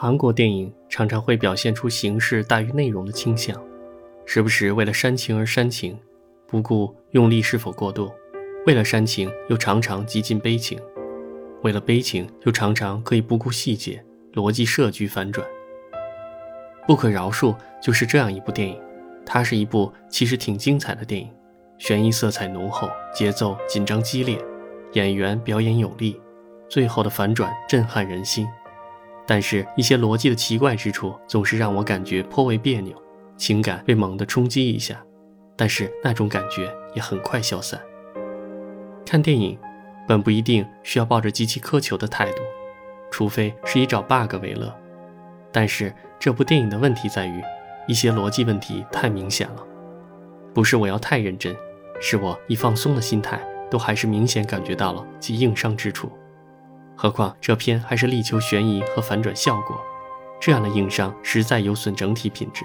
韩国电影常常会表现出形式大于内容的倾向，时不时为了煽情而煽情，不顾用力是否过度；为了煽情又常常极尽悲情；为了悲情又常常可以不顾细节，逻辑设局反转。不可饶恕就是这样一部电影，它是一部其实挺精彩的电影，悬疑色彩浓厚，节奏紧张激烈，演员表演有力，最后的反转震撼人心。但是，一些逻辑的奇怪之处总是让我感觉颇为别扭，情感被猛地冲击一下，但是那种感觉也很快消散。看电影，本不一定需要抱着极其苛求的态度，除非是以找 bug 为乐。但是这部电影的问题在于，一些逻辑问题太明显了，不是我要太认真，是我以放松的心态，都还是明显感觉到了其硬伤之处。何况这片还是力求悬疑和反转效果，这样的硬伤实在有损整体品质。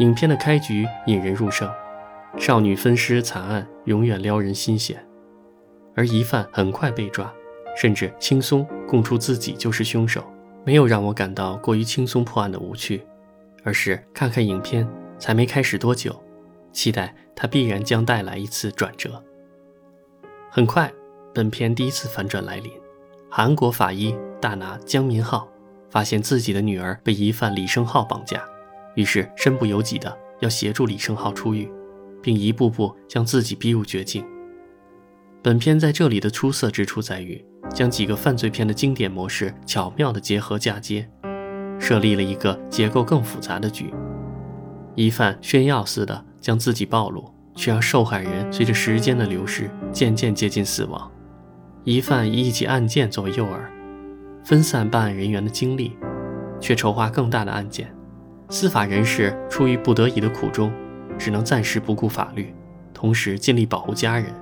影片的开局引人入胜，少女分尸惨案永远撩人心弦，而疑犯很快被抓，甚至轻松供出自己就是凶手，没有让我感到过于轻松破案的无趣，而是看看影片才没开始多久，期待它必然将带来一次转折。很快，本片第一次反转来临。韩国法医大拿姜民浩发现自己的女儿被疑犯李胜浩绑架，于是身不由己的要协助李胜浩出狱，并一步步将自己逼入绝境。本片在这里的出色之处在于，将几个犯罪片的经典模式巧妙的结合嫁接，设立了一个结构更复杂的局。疑犯炫耀似的将自己暴露，却让受害人随着时间的流逝渐渐接近死亡。疑犯以一起案件作为诱饵，分散办案人员的精力，却筹划更大的案件。司法人士出于不得已的苦衷，只能暂时不顾法律，同时尽力保护家人，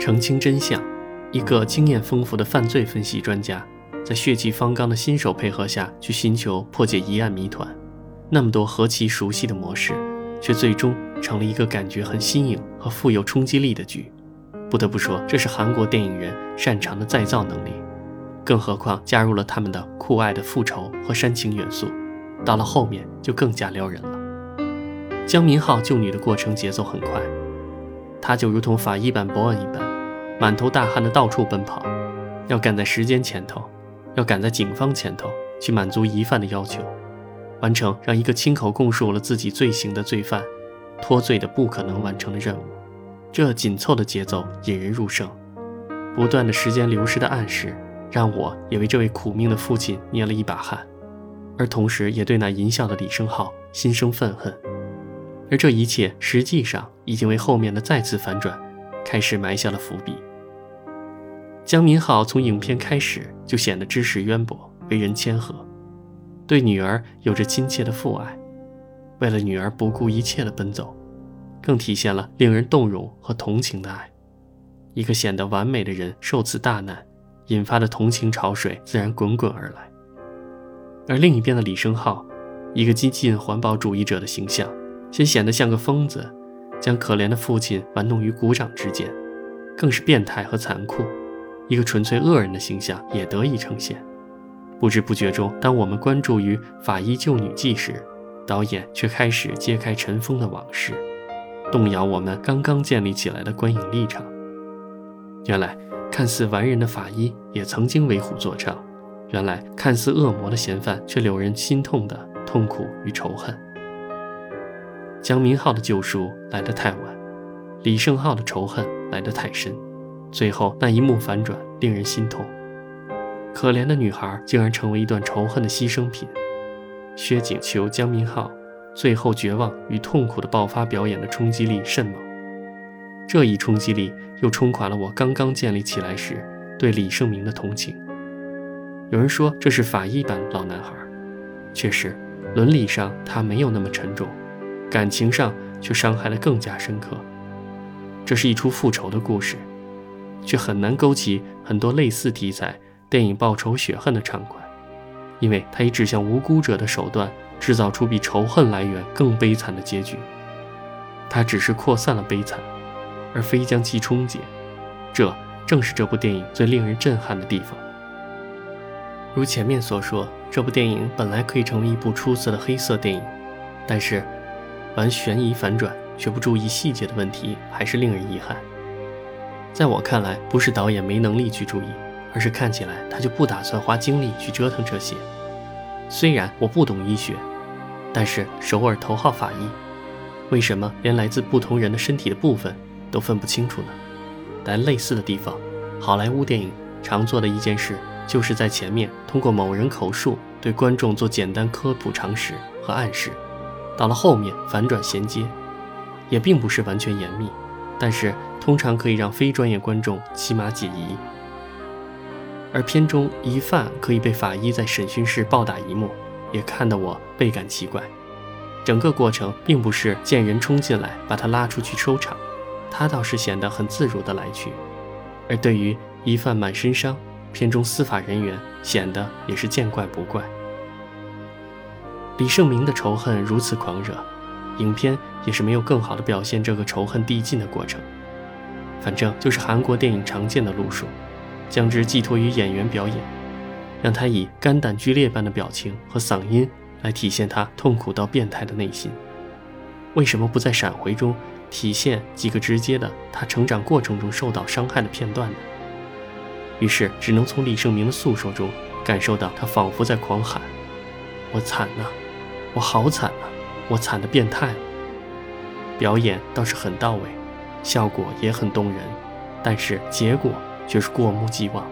澄清真相。一个经验丰富的犯罪分析专家，在血气方刚的新手配合下去寻求破解疑案谜团。那么多何其熟悉的模式，却最终成了一个感觉很新颖和富有冲击力的局。不得不说，这是韩国电影人擅长的再造能力，更何况加入了他们的酷爱的复仇和煽情元素，到了后面就更加撩人了。姜民浩救女的过程节奏很快，他就如同法医版伯恩一般，满头大汗的到处奔跑，要赶在时间前头，要赶在警方前头去满足疑犯的要求，完成让一个亲口供述了自己罪行的罪犯脱罪的不可能完成的任务。这紧凑的节奏引人入胜，不断的时间流逝的暗示，让我也为这位苦命的父亲捏了一把汗，而同时也对那淫笑的李胜浩心生愤恨。而这一切实际上已经为后面的再次反转开始埋下了伏笔。江民浩从影片开始就显得知识渊博，为人谦和，对女儿有着亲切的父爱，为了女儿不顾一切的奔走。更体现了令人动容和同情的爱。一个显得完美的人受此大难，引发的同情潮水自然滚滚而来。而另一边的李胜浩，一个激进环保主义者的形象，先显得像个疯子，将可怜的父亲玩弄于股掌之间，更是变态和残酷。一个纯粹恶人的形象也得以呈现。不知不觉中，当我们关注于法医救女记时，导演却开始揭开尘封的往事。动摇我们刚刚建立起来的观影立场。原来看似完人的法医也曾经为虎作伥，原来看似恶魔的嫌犯却留人心痛的痛苦与仇恨。江明浩的救赎来得太晚，李胜浩的仇恨来得太深，最后那一幕反转令人心痛。可怜的女孩竟然成为一段仇恨的牺牲品。薛景求、江明浩。最后，绝望与痛苦的爆发表演的冲击力甚猛，这一冲击力又冲垮了我刚刚建立起来时对李胜明的同情。有人说这是法医版老男孩，确实，伦理上他没有那么沉重，感情上却伤害得更加深刻。这是一出复仇的故事，却很难勾起很多类似题材电影报仇雪恨的畅快，因为他以指向无辜者的手段。制造出比仇恨来源更悲惨的结局，它只是扩散了悲惨，而非将其终结。这正是这部电影最令人震撼的地方。如前面所说，这部电影本来可以成为一部出色的黑色电影，但是玩悬疑反转却不注意细节的问题，还是令人遗憾。在我看来，不是导演没能力去注意，而是看起来他就不打算花精力去折腾这些。虽然我不懂医学，但是首尔头号法医，为什么连来自不同人的身体的部分都分不清楚呢？但类似的地方，好莱坞电影常做的一件事，就是在前面通过某人口述对观众做简单科普常识和暗示，到了后面反转衔接，也并不是完全严密，但是通常可以让非专业观众起码解疑。而片中疑犯可以被法医在审讯室暴打一幕，也看得我倍感奇怪。整个过程并不是见人冲进来把他拉出去收场，他倒是显得很自如的来去。而对于疑犯满身伤，片中司法人员显得也是见怪不怪。李胜明的仇恨如此狂热，影片也是没有更好的表现这个仇恨递进的过程。反正就是韩国电影常见的路数。将之寄托于演员表演，让他以肝胆俱裂般的表情和嗓音来体现他痛苦到变态的内心。为什么不在闪回中体现几个直接的他成长过程中受到伤害的片段呢？于是只能从李胜明的诉说中感受到他仿佛在狂喊：“我惨呐，我好惨呐，我惨的变态。”表演倒是很到位，效果也很动人，但是结果。却是过目即忘，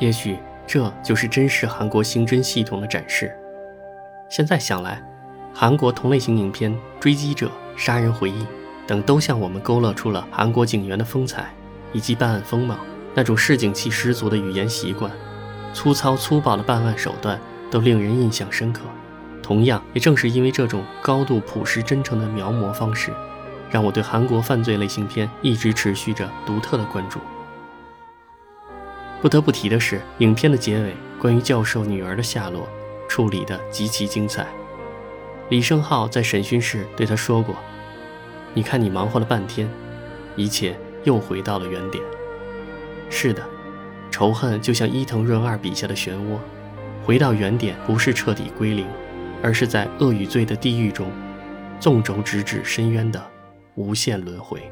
也许这就是真实韩国刑侦系统的展示。现在想来，韩国同类型影片《追击者》《杀人回忆》等都向我们勾勒出了韩国警员的风采以及办案风貌，那种市井气十足的语言习惯，粗糙粗暴的办案手段都令人印象深刻。同样，也正是因为这种高度朴实真诚的描摹方式，让我对韩国犯罪类型片一直持续着独特的关注。不得不提的是，影片的结尾关于教授女儿的下落处理的极其精彩。李胜浩在审讯室对他说过：“你看，你忙活了半天，一切又回到了原点。”是的，仇恨就像伊藤润二笔下的漩涡，回到原点不是彻底归零，而是在恶与罪的地狱中，纵轴直至深渊的无限轮回。